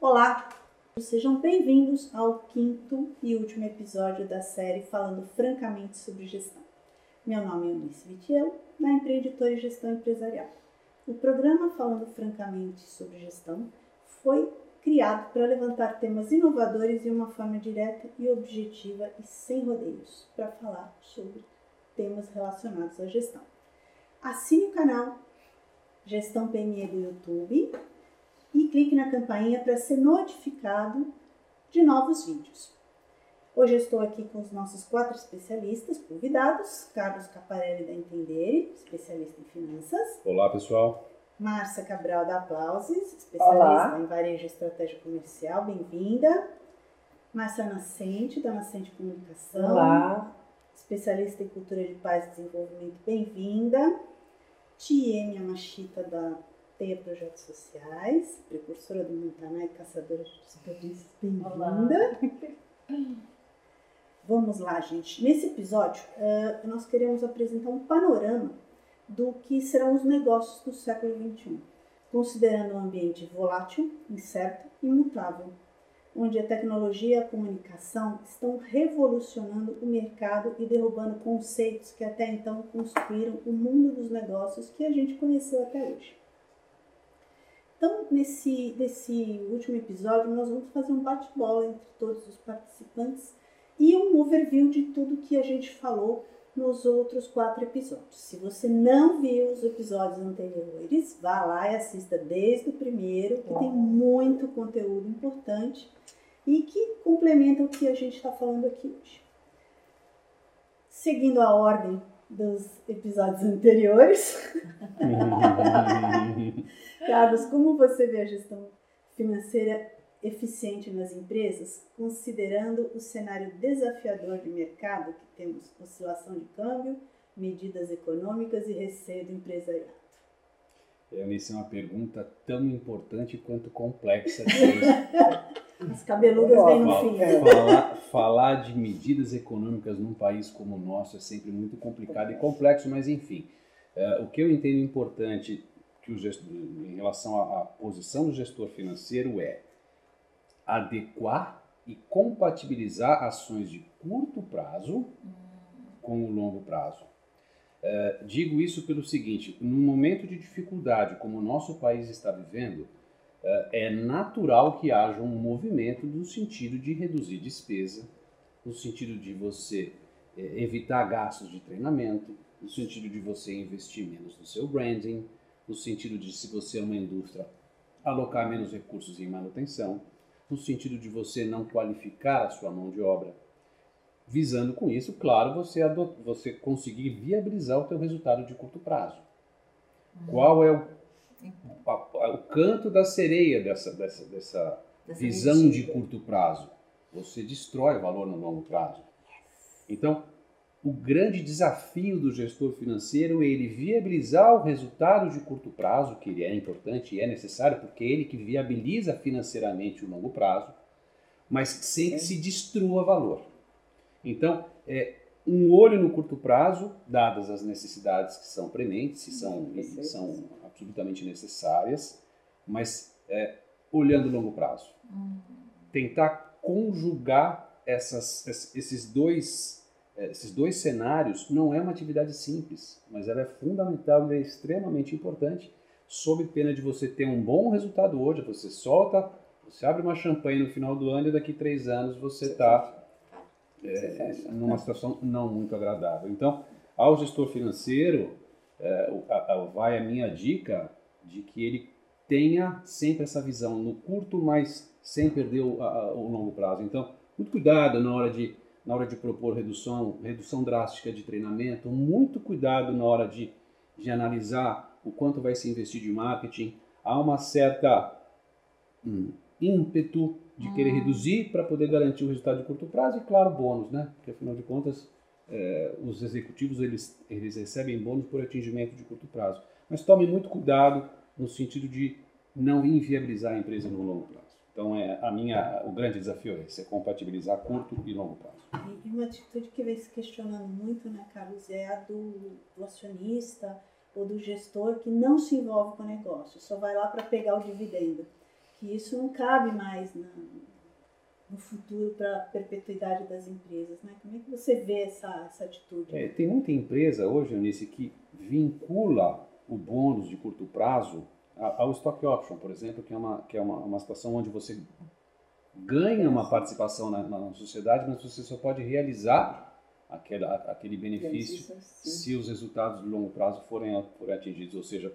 Olá, sejam bem-vindos ao quinto e último episódio da série Falando Francamente sobre Gestão. Meu nome é Eunice Vitiello, da Empreendedora e Gestão Empresarial. O programa Falando Francamente sobre Gestão foi criado para levantar temas inovadores de uma forma direta e objetiva e sem rodeios, para falar sobre temas relacionados à gestão. Assine o canal Gestão PME do YouTube e clique na campainha para ser notificado de novos vídeos. Hoje eu estou aqui com os nossos quatro especialistas convidados: Carlos Caparelli da Entender, especialista em finanças. Olá, pessoal. Márcia Cabral da Aplausos, especialista Olá. em varejo e estratégia comercial, bem-vinda. Márcia Nascente, da Nascente Comunicação. Olá. Especialista em cultura de paz e desenvolvimento, bem-vinda. Tiene Yamashita, da Teia Projetos Sociais, precursora do Montanã e caçadora de desperdícios, bem-vinda. Vamos lá, gente. Nesse episódio, uh, nós queremos apresentar um panorama do que serão os negócios do século XXI, considerando um ambiente volátil, incerto e mutável, onde a tecnologia e a comunicação estão revolucionando o mercado e derrubando conceitos que até então construíram o mundo dos negócios que a gente conheceu até hoje. Então, nesse, nesse último episódio, nós vamos fazer um bate-bola entre todos os participantes e um overview de tudo que a gente falou nos outros quatro episódios. Se você não viu os episódios anteriores, vá lá e assista desde o primeiro, que tem muito conteúdo importante e que complementa o que a gente está falando aqui hoje. Seguindo a ordem dos episódios anteriores, Carlos, como você vê a gestão financeira eficiente nas empresas, considerando o cenário desafiador de mercado que temos oscilação de câmbio, medidas econômicas e receio do empresariado? Eunice, é uma pergunta tão importante quanto complexa. As cabeludas vêm no fim. Falar, falar de medidas econômicas num país como o nosso é sempre muito complicado e complexo, mas enfim. Uh, o que eu entendo importante que o gestor, em relação à, à posição do gestor financeiro é adequar e compatibilizar ações de curto prazo com o longo prazo. Uh, digo isso pelo seguinte: num momento de dificuldade como o nosso país está vivendo, uh, é natural que haja um movimento no sentido de reduzir despesa, no sentido de você uh, evitar gastos de treinamento, no sentido de você investir menos no seu branding, no sentido de, se você é uma indústria, alocar menos recursos em manutenção no sentido de você não qualificar a sua mão de obra, visando com isso, claro, você, você conseguir viabilizar o teu resultado de curto prazo. Uhum. Qual é o, a, a, o canto da sereia dessa, dessa, dessa, dessa visão de curto prazo? Você destrói valor no longo prazo. Então, o grande desafio do gestor financeiro é ele viabilizar o resultado de curto prazo, que ele é importante e é necessário, porque é ele que viabiliza financeiramente o longo prazo, mas sem que se destrua valor. Então, é um olho no curto prazo, dadas as necessidades que são prementes, que são, são absolutamente necessárias, mas é, olhando o longo prazo. Uhum. Tentar conjugar essas, esses dois esses dois cenários não é uma atividade simples, mas ela é fundamental e é extremamente importante, sob pena de você ter um bom resultado hoje, você solta, você abre uma champanhe no final do ano e daqui a três anos você está é, numa situação não muito agradável. Então, ao gestor financeiro, é, vai a minha dica de que ele tenha sempre essa visão no curto, mas sem perder o, a, o longo prazo. Então, muito cuidado na hora de na hora de propor redução, redução drástica de treinamento, muito cuidado na hora de, de analisar o quanto vai se investir de marketing. Há uma certa hum, ímpeto de querer hum. reduzir para poder garantir o resultado de curto prazo e, claro, bônus, né? Porque, afinal de contas, é, os executivos eles, eles recebem bônus por atingimento de curto prazo. Mas tome muito cuidado no sentido de não inviabilizar a empresa no longo prazo. Então, é, a minha, o grande desafio é esse, é compatibilizar curto e longo prazo. E uma atitude que vem se questionando muito, né, Carlos, é a do, do acionista ou do gestor que não se envolve com o negócio, só vai lá para pegar o dividendo. que isso não cabe mais na, no futuro para a perpetuidade das empresas. Né? Como é que você vê essa, essa atitude? É, tem muita empresa hoje, Eunice, que vincula o bônus de curto prazo ao stock option, por exemplo, que é uma, que é uma, uma situação onde você ganha uma participação na, na sociedade, mas você só pode realizar aquele, aquele benefício se os resultados de longo prazo forem, forem atingidos. Ou seja,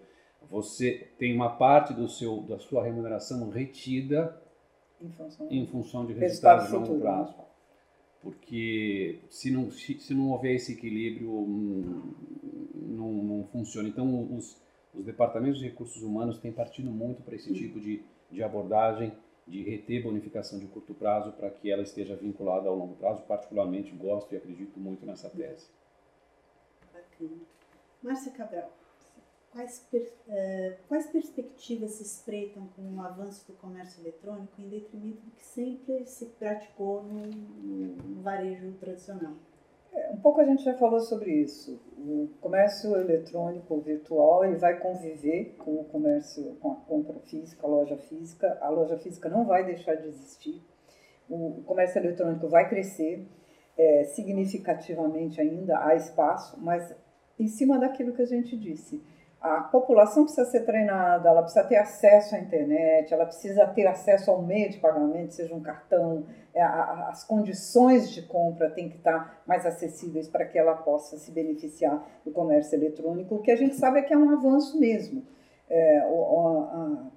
você tem uma parte do seu, da sua remuneração retida em função, em função de resultados de longo prazo. Porque se não, se não houver esse equilíbrio, hum, não, não funciona. Então, os, os departamentos de recursos humanos têm partido muito para esse tipo de, de abordagem de reter bonificação de curto prazo para que ela esteja vinculada ao longo prazo. Particularmente gosto e acredito muito nessa tese. Bacana. Márcia Cabral, quais, per, uh, quais perspectivas se espreitam com o avanço do comércio eletrônico em detrimento do que sempre se praticou no, no, varejo tradicional? Um pouco a gente já falou sobre isso. O comércio eletrônico virtual ele vai conviver com o comércio, com a compra física, a loja física. A loja física não vai deixar de existir. O comércio eletrônico vai crescer é, significativamente ainda, há espaço, mas em cima daquilo que a gente disse a população precisa ser treinada, ela precisa ter acesso à internet, ela precisa ter acesso ao meio de pagamento, seja um cartão, é, as condições de compra têm que estar mais acessíveis para que ela possa se beneficiar do comércio eletrônico, o que a gente sabe é que é um avanço mesmo. É,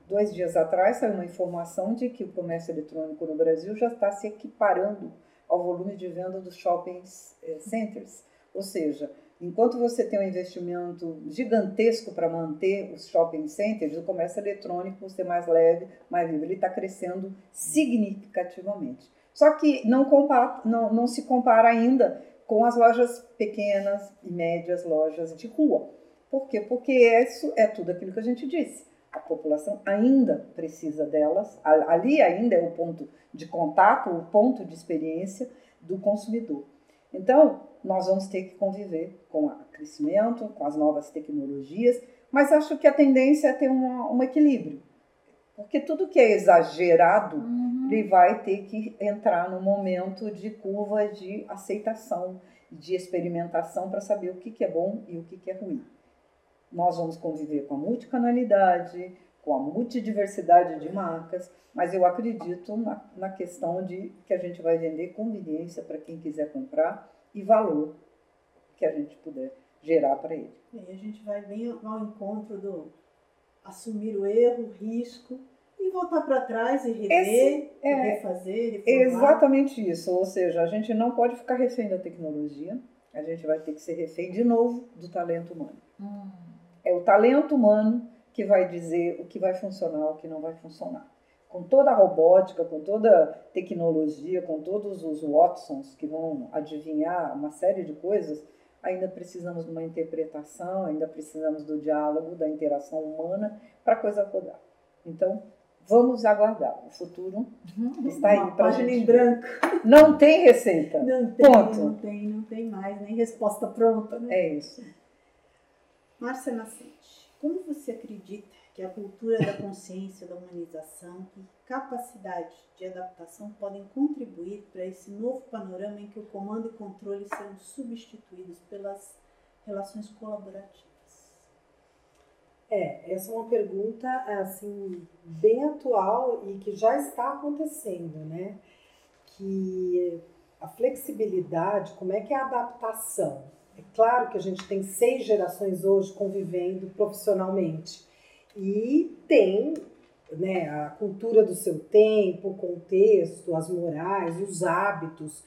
dois dias atrás saiu uma informação de que o comércio eletrônico no Brasil já está se equiparando ao volume de venda dos shopping é, centers, ou seja, Enquanto você tem um investimento gigantesco para manter os shopping centers, o comércio eletrônico, por ser mais leve, mais livre, ele está crescendo significativamente. Só que não, compara, não, não se compara ainda com as lojas pequenas e médias, lojas de rua. Por quê? Porque isso é tudo aquilo que a gente disse. A população ainda precisa delas, ali ainda é o ponto de contato, o ponto de experiência do consumidor. Então, nós vamos ter que conviver com o crescimento, com as novas tecnologias, mas acho que a tendência é ter uma, um equilíbrio. Porque tudo que é exagerado, uhum. ele vai ter que entrar no momento de curva de aceitação, de experimentação para saber o que, que é bom e o que, que é ruim. Nós vamos conviver com a multicanalidade, com a multidiversidade de marcas, mas eu acredito na, na questão de que a gente vai vender conveniência para quem quiser comprar e valor que a gente puder gerar para ele. E a gente vai bem ao encontro do assumir o erro, o risco e voltar para trás e rever, é, e refazer, reformar. Exatamente isso, ou seja, a gente não pode ficar refém da tecnologia, a gente vai ter que ser refém de novo do talento humano. Hum. É o talento humano que vai dizer o que vai funcionar, o que não vai funcionar. Com toda a robótica, com toda a tecnologia, com todos os Watsons que vão adivinhar uma série de coisas, ainda precisamos de uma interpretação, ainda precisamos do diálogo, da interação humana para a coisa rodar. Então, vamos aguardar. O futuro uhum. está aí para página gente. em branco. Não tem receita. Não tem, Ponto. não tem, não tem mais, nem resposta pronta. Né? É isso. Márcia Nascente. Como você acredita que a cultura da consciência, da humanização e capacidade de adaptação podem contribuir para esse novo panorama em que o comando e controle serão substituídos pelas relações colaborativas? É, essa é uma pergunta assim bem atual e que já está acontecendo, né? Que a flexibilidade, como é que é a adaptação? É claro que a gente tem seis gerações hoje convivendo profissionalmente e tem né, a cultura do seu tempo, o contexto, as morais, os hábitos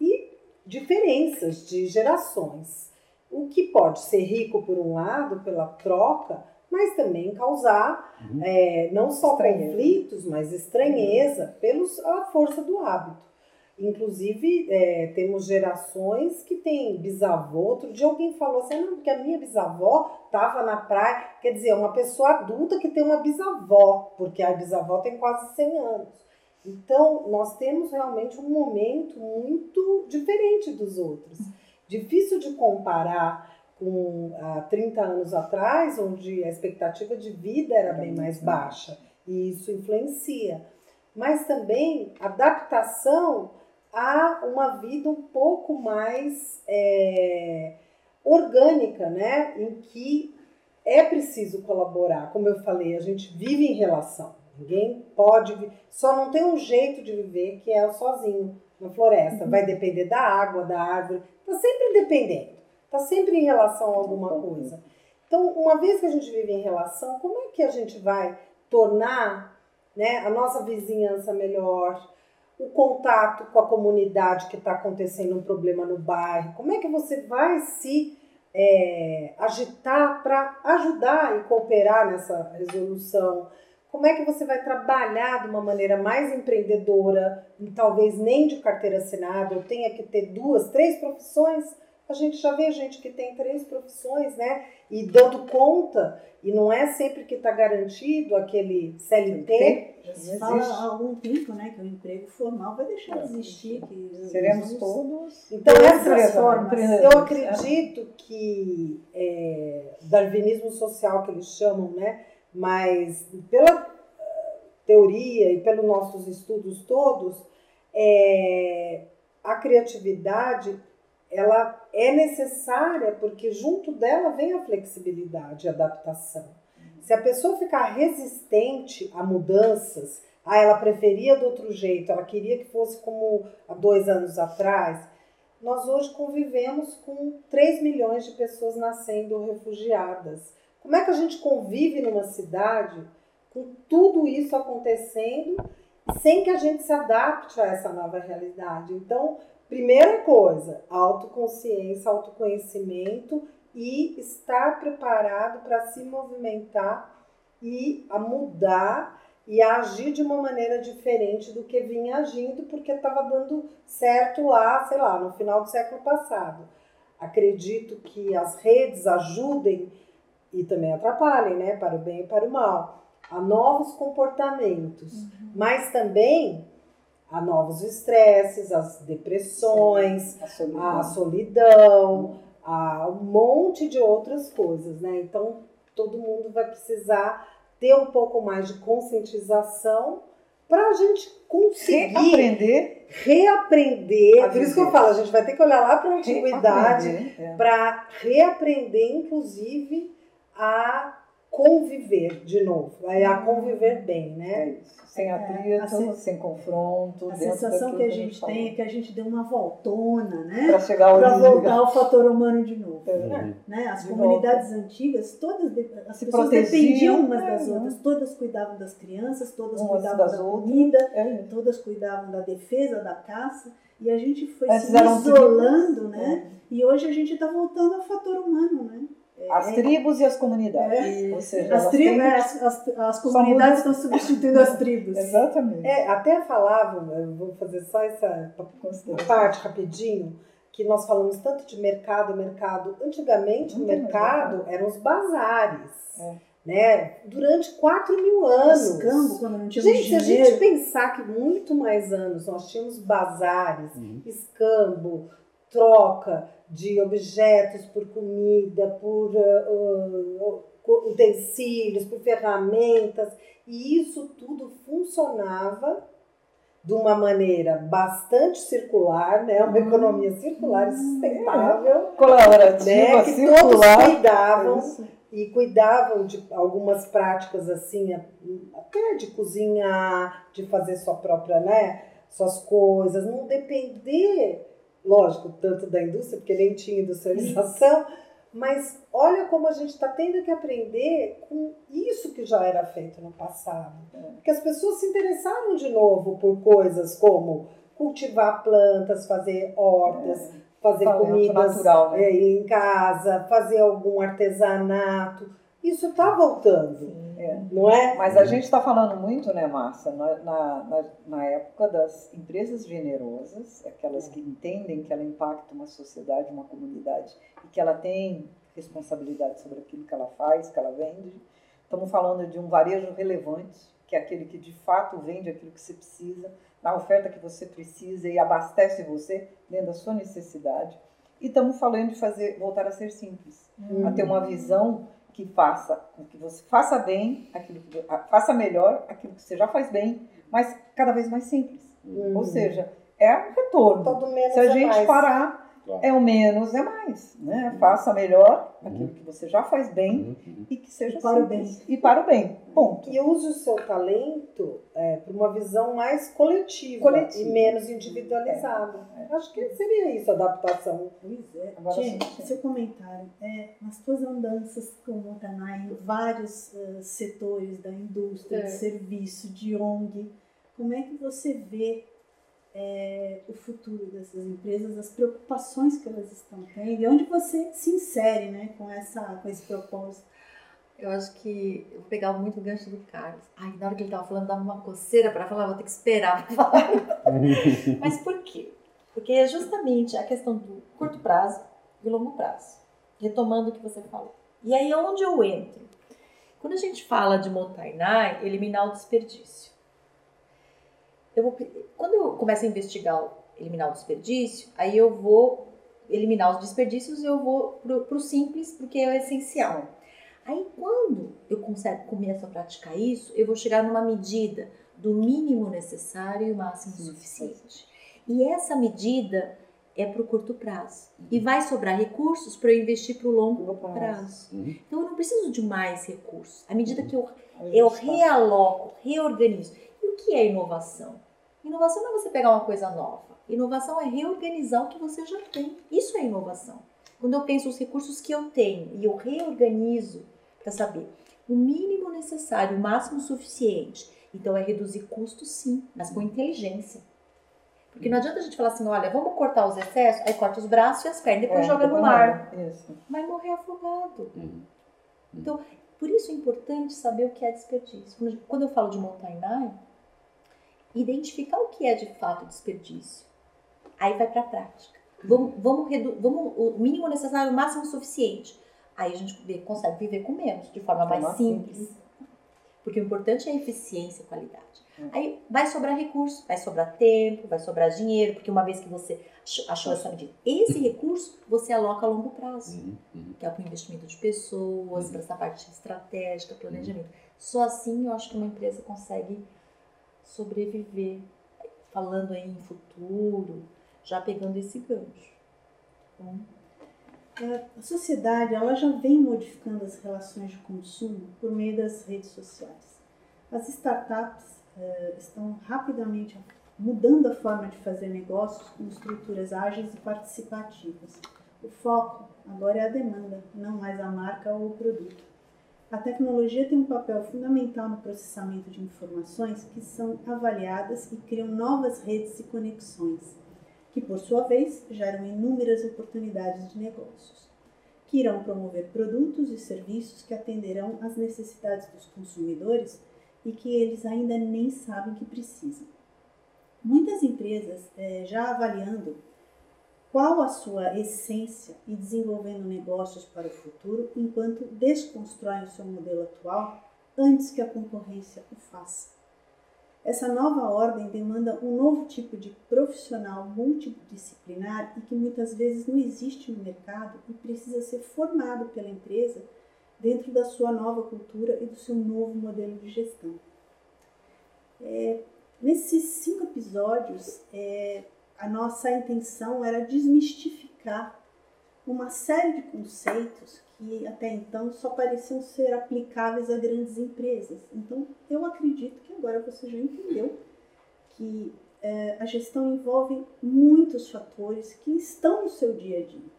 e diferenças de gerações. O que pode ser rico por um lado pela troca, mas também causar uhum. é, não só estranheza. conflitos, mas estranheza pela força do hábito. Inclusive, é, temos gerações que têm bisavô. Outro dia alguém falou assim, não, porque a minha bisavó estava na praia. Quer dizer, é uma pessoa adulta que tem uma bisavó, porque a bisavó tem quase 100 anos. Então, nós temos realmente um momento muito diferente dos outros. Difícil de comparar com há 30 anos atrás, onde a expectativa de vida era bem mais baixa. e isso influencia. Mas também adaptação a uma vida um pouco mais é, orgânica, né? Em que é preciso colaborar. Como eu falei, a gente vive em relação. Ninguém pode, só não tem um jeito de viver que é sozinho na floresta. Vai depender da água, da árvore. Está sempre dependendo. Está sempre em relação a alguma coisa. Então, uma vez que a gente vive em relação, como é que a gente vai tornar né, a nossa vizinhança melhor? O contato com a comunidade que está acontecendo um problema no bairro? Como é que você vai se é, agitar para ajudar e cooperar nessa resolução? Como é que você vai trabalhar de uma maneira mais empreendedora, talvez nem de carteira assinada, ou tenha que ter duas, três profissões? A gente já vê gente que tem três profissões, né? E dando conta, e não é sempre que está garantido aquele CLT. Já se fala há algum tempo, né, que o emprego formal vai deixar de existir. Que Seremos todos. Então, essas formas, eu acredito que é, darwinismo social que eles chamam, né? mas pela eh, teoria e pelos nossos estudos todos, é, a criatividade ela é necessária porque junto dela vem a flexibilidade, a adaptação. Se a pessoa ficar resistente a mudanças, ah, ela preferia do outro jeito, ela queria que fosse como há dois anos atrás, nós hoje convivemos com 3 milhões de pessoas nascendo refugiadas. Como é que a gente convive numa cidade com tudo isso acontecendo sem que a gente se adapte a essa nova realidade? Então, primeira coisa, autoconsciência, autoconhecimento e estar preparado para se movimentar e a mudar e a agir de uma maneira diferente do que vinha agindo, porque estava dando certo lá, sei lá, no final do século passado. Acredito que as redes ajudem e também atrapalhem, né, para o bem e para o mal, a novos comportamentos, uhum. mas também a novos estresses, as depressões, a solidão, a, solidão, a um monte de outras coisas, né? Então todo mundo vai precisar ter um pouco mais de conscientização para a gente conseguir reaprender, reaprender. Por isso que eu falo, a gente vai ter que olhar lá para a antiguidade é. para reaprender, inclusive a conviver de novo, é a conviver bem, né? É. Sem é, atrito, sem confronto. A sensação que a gente que tem é que a gente deu uma voltona, né? Para chegar ao Para voltar ao fator humano de novo. É. Né? As de comunidades volta. antigas, todas as Se pessoas dependiam umas das é, outras, todas cuidavam das crianças, todas umas cuidavam da comida, é. todas cuidavam da defesa, da caça. E a gente foi se isolando, né? E hoje a gente está voltando ao fator humano, né? As é. tribos e as comunidades. É. Ou seja, as, tribos, têm... as, as, as, comunidades estão substituindo as tribos. Exatamente. É, até falavam, vou fazer só essa parte rapidinho, que nós falamos tanto de mercado, mercado. Antigamente, o mercado eram os bazares. É. Né? Durante 4 mil anos. Escambo, quando não gente, se a gente pensar que muito mais anos nós tínhamos bazares, uhum. escambo, troca de objetos por comida, por uh, uh, utensílios, por ferramentas, e isso tudo funcionava de uma maneira bastante circular, né? Uma economia circular e sustentável, colaborativa, né? que circular. todos cuidavam isso. e cuidavam de algumas práticas assim, até de cozinhar, de fazer sua própria, né? Suas coisas, não depender lógico, tanto da indústria, porque nem tinha industrialização, mas olha como a gente está tendo que aprender com isso que já era feito no passado. Porque as pessoas se interessaram de novo por coisas como cultivar plantas, fazer hortas, é. fazer comidas natural, né? É, em casa, fazer algum artesanato. Isso está voltando. É. Não é? Mas a gente está falando muito, né, Márcia, na, na, na, época das empresas generosas, aquelas que entendem que ela impacta uma sociedade, uma comunidade, e que ela tem responsabilidade sobre aquilo que ela faz, que ela vende. Estamos falando de um varejo relevante, que é aquele que de fato vende aquilo que você precisa, na oferta que você precisa e abastece você dentro da sua necessidade. E estamos falando de fazer voltar a ser simples, a ter uma visão que faça, que você faça bem aquilo que faça melhor aquilo que você já faz bem, mas cada vez mais simples. Uhum. Ou seja, é um retorno. Todo menos Se a é gente mais. parar Claro. É o menos é mais, né? Faça melhor uhum. aquilo que você já faz bem uhum. e que seja e para simples. o bem. E para o bem, ponto. E use o seu talento é, para uma visão mais coletiva, coletiva. e menos individualizada. É. É. Acho que seria isso, adaptação. Pois é. Agora, Gente, seu comentário, é, nas suas andanças como Tanai, em vários uh, setores da indústria, de é. serviço, de ONG, como é que você vê é, o futuro dessas empresas, as preocupações que elas estão tendo e onde você se insere né, com, essa, com esse propósito. Eu acho que eu vou pegar muito o gancho do Carlos. Ai, na hora que ele estava falando, dava uma coceira para falar, vou ter que esperar para falar. Mas por quê? Porque é justamente a questão do curto prazo e longo prazo. Retomando o que você falou. E aí, onde eu entro? Quando a gente fala de Montainai, eliminar o desperdício eu vou, quando eu começo a investigar, eliminar o desperdício, aí eu vou eliminar os desperdícios e eu vou para o simples, porque é o essencial. Aí quando eu consigo, começo a praticar isso, eu vou chegar numa medida do mínimo necessário e o máximo Sim, suficiente. E essa medida é para o curto prazo. Uhum. E vai sobrar recursos para eu investir para o longo prazo. prazo. Uhum. Então eu não preciso de mais recursos. À medida uhum. que eu, eu realoco, reorganizo. E o que é inovação? Inovação não é você pegar uma coisa nova. Inovação é reorganizar o que você já tem. Isso é inovação. Quando eu penso os recursos que eu tenho e eu reorganizo para saber o mínimo necessário, o máximo suficiente. Então é reduzir custos, sim, mas com inteligência. Porque não adianta a gente falar assim, olha, vamos cortar os excessos, aí corta os braços e as pernas, depois é, joga no mar. Isso. Vai morrer afogado. Uhum. Então, por isso é importante saber o que é desperdício. Quando eu falo de montanha identificar o que é de fato desperdício. Aí vai para a prática. Vamos, vamos, vamos, o mínimo necessário, o máximo suficiente. Aí a gente vê, consegue viver com menos, de forma mais simples. simples. Porque o importante é a eficiência e qualidade. Hum. Aí vai sobrar recurso, vai sobrar tempo, vai sobrar dinheiro, porque uma vez que você achou essa medida, esse recurso você aloca a longo prazo, uhum, uhum. que é para o investimento de pessoas, uhum. para essa parte estratégica, planejamento. Só assim eu acho que uma empresa consegue sobreviver, falando aí em futuro, já pegando esse gancho. Então, a sociedade ela já vem modificando as relações de consumo por meio das redes sociais. As startups uh, estão rapidamente mudando a forma de fazer negócios com estruturas ágeis e participativas. O foco agora é a demanda, não mais a marca ou o produto. A tecnologia tem um papel fundamental no processamento de informações que são avaliadas e criam novas redes e conexões, que por sua vez geram inúmeras oportunidades de negócios, que irão promover produtos e serviços que atenderão às necessidades dos consumidores e que eles ainda nem sabem que precisam. Muitas empresas, eh, já avaliando qual a sua essência e desenvolvendo negócios para o futuro enquanto desconstroem o seu modelo atual antes que a concorrência o faça. Essa nova ordem demanda um novo tipo de profissional multidisciplinar e que muitas vezes não existe no mercado e precisa ser formado pela empresa dentro da sua nova cultura e do seu novo modelo de gestão. É, nesses cinco episódios, é, a nossa intenção era desmistificar uma série de conceitos que até então só pareciam ser aplicáveis a grandes empresas. Então, eu acredito que agora você já entendeu que é, a gestão envolve muitos fatores que estão no seu dia a dia,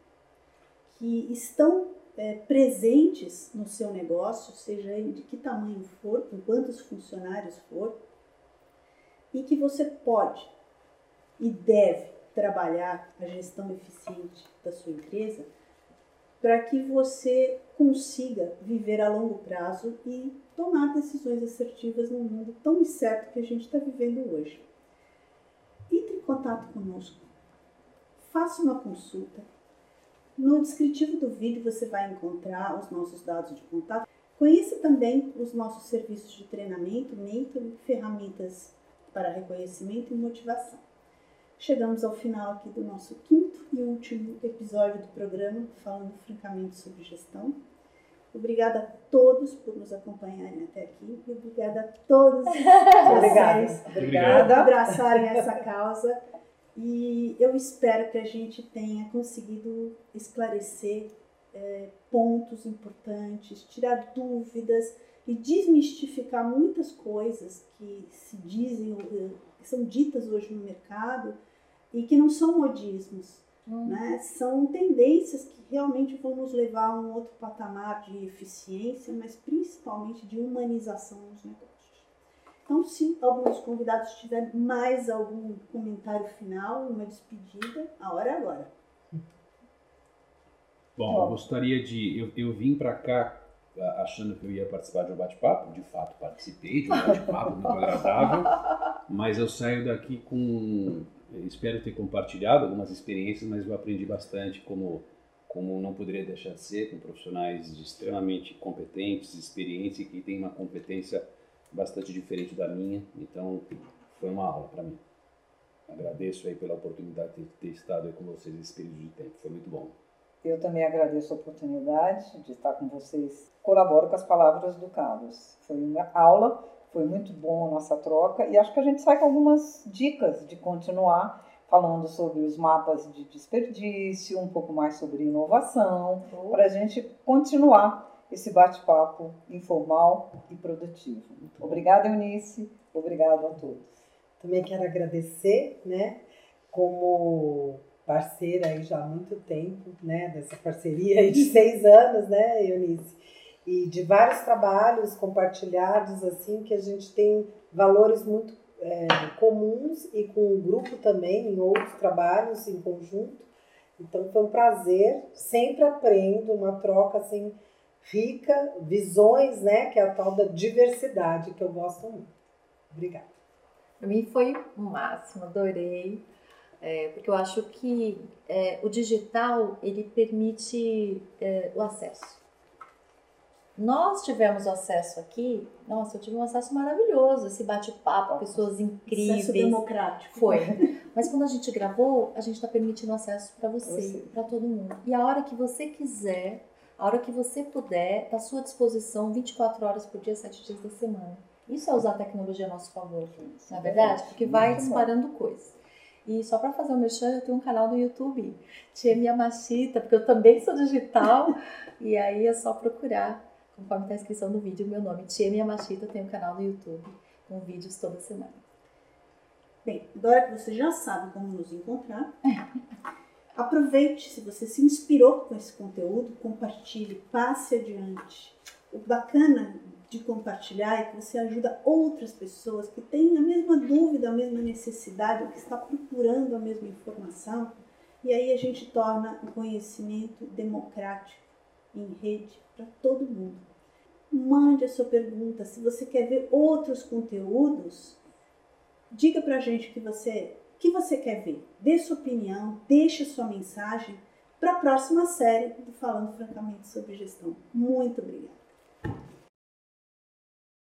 que estão é, presentes no seu negócio, seja ele de que tamanho for, com quantos funcionários for, e que você pode e deve trabalhar a gestão eficiente da sua empresa para que você consiga viver a longo prazo e tomar decisões assertivas num mundo tão incerto que a gente está vivendo hoje. Entre em contato conosco, faça uma consulta. No descritivo do vídeo você vai encontrar os nossos dados de contato. Conheça também os nossos serviços de treinamento, mentor e ferramentas para reconhecimento e motivação. Chegamos ao final aqui do nosso quinto e último episódio do programa, falando francamente sobre gestão. Obrigada a todos por nos acompanharem até aqui e obrigada a todos Obrigada. vocês Obrigada. por abraçarem essa causa. E eu espero que a gente tenha conseguido esclarecer é, pontos importantes, tirar dúvidas e desmistificar muitas coisas que se dizem, que são ditas hoje no mercado e que não são modismos, Hum. né? São tendências que realmente vão nos levar a um outro patamar de eficiência, mas principalmente de humanização nos negócios. Então, se algum dos convidados tiver mais algum comentário final, uma despedida, a hora é agora. Bom, eu gostaria de. Eu, eu vim para cá ah, achando que eu ia participar de um bate-papo, de fato participei de um bate-papo muito agradável, mas eu saio daqui com. Espero ter compartilhado algumas experiências, mas eu aprendi bastante como, como não poderia deixar de ser, com profissionais extremamente competentes, experientes e que têm uma competência bastante diferente da minha, então foi uma aula para mim. Agradeço aí pela oportunidade de ter estado aí com vocês esse período de tempo, foi muito bom. Eu também agradeço a oportunidade de estar com vocês. Colaboro com as palavras do Carlos. Foi uma aula, foi muito bom a nossa troca e acho que a gente sai com algumas dicas de continuar falando sobre os mapas de desperdício, um pouco mais sobre inovação, para a gente continuar esse bate-papo informal e produtivo. Obrigada, Eunice. Obrigado a todos. Também quero agradecer, né, como parceira aí já há muito tempo, né, dessa parceria aí de seis anos, né, Eunice? E de vários trabalhos compartilhados, assim, que a gente tem valores muito é, comuns e com o grupo também, em outros trabalhos em conjunto. Então foi um prazer, sempre aprendo, uma troca, assim, rica, visões, né, que é a tal da diversidade, que eu gosto muito. Obrigada. Para mim foi o máximo, adorei, é, porque eu acho que é, o digital ele permite é, o acesso. Nós tivemos acesso aqui, nossa, eu tive um acesso maravilhoso, esse bate-papo, pessoas incríveis. Acesso democrático. Foi. Mas quando a gente gravou, a gente está permitindo acesso para você, para todo mundo. E a hora que você quiser, a hora que você puder, está à sua disposição 24 horas por dia, 7 dias da semana. Isso é usar a tecnologia a nosso favor, não é verdade? Porque vai Muito bom. disparando coisas. E só para fazer o merchan, eu tenho um canal no YouTube, Tia Minha Machita, porque eu também sou digital. e aí é só procurar, conforme está a descrição do vídeo, meu nome, Tia Minha Machita, tem um canal no YouTube com vídeos toda semana. Bem, agora que você já sabe como nos encontrar, aproveite, se você se inspirou com esse conteúdo, compartilhe, passe adiante. O bacana de compartilhar é que você ajuda outras pessoas que têm a mesma dúvida, a mesma necessidade, ou que está procurando a mesma informação, e aí a gente torna o conhecimento democrático em rede para todo mundo. Mande a sua pergunta. Se você quer ver outros conteúdos, diga pra gente o que você, que você quer ver. Dê sua opinião, deixe sua mensagem para a próxima série do Falando Francamente sobre Gestão. Muito obrigada.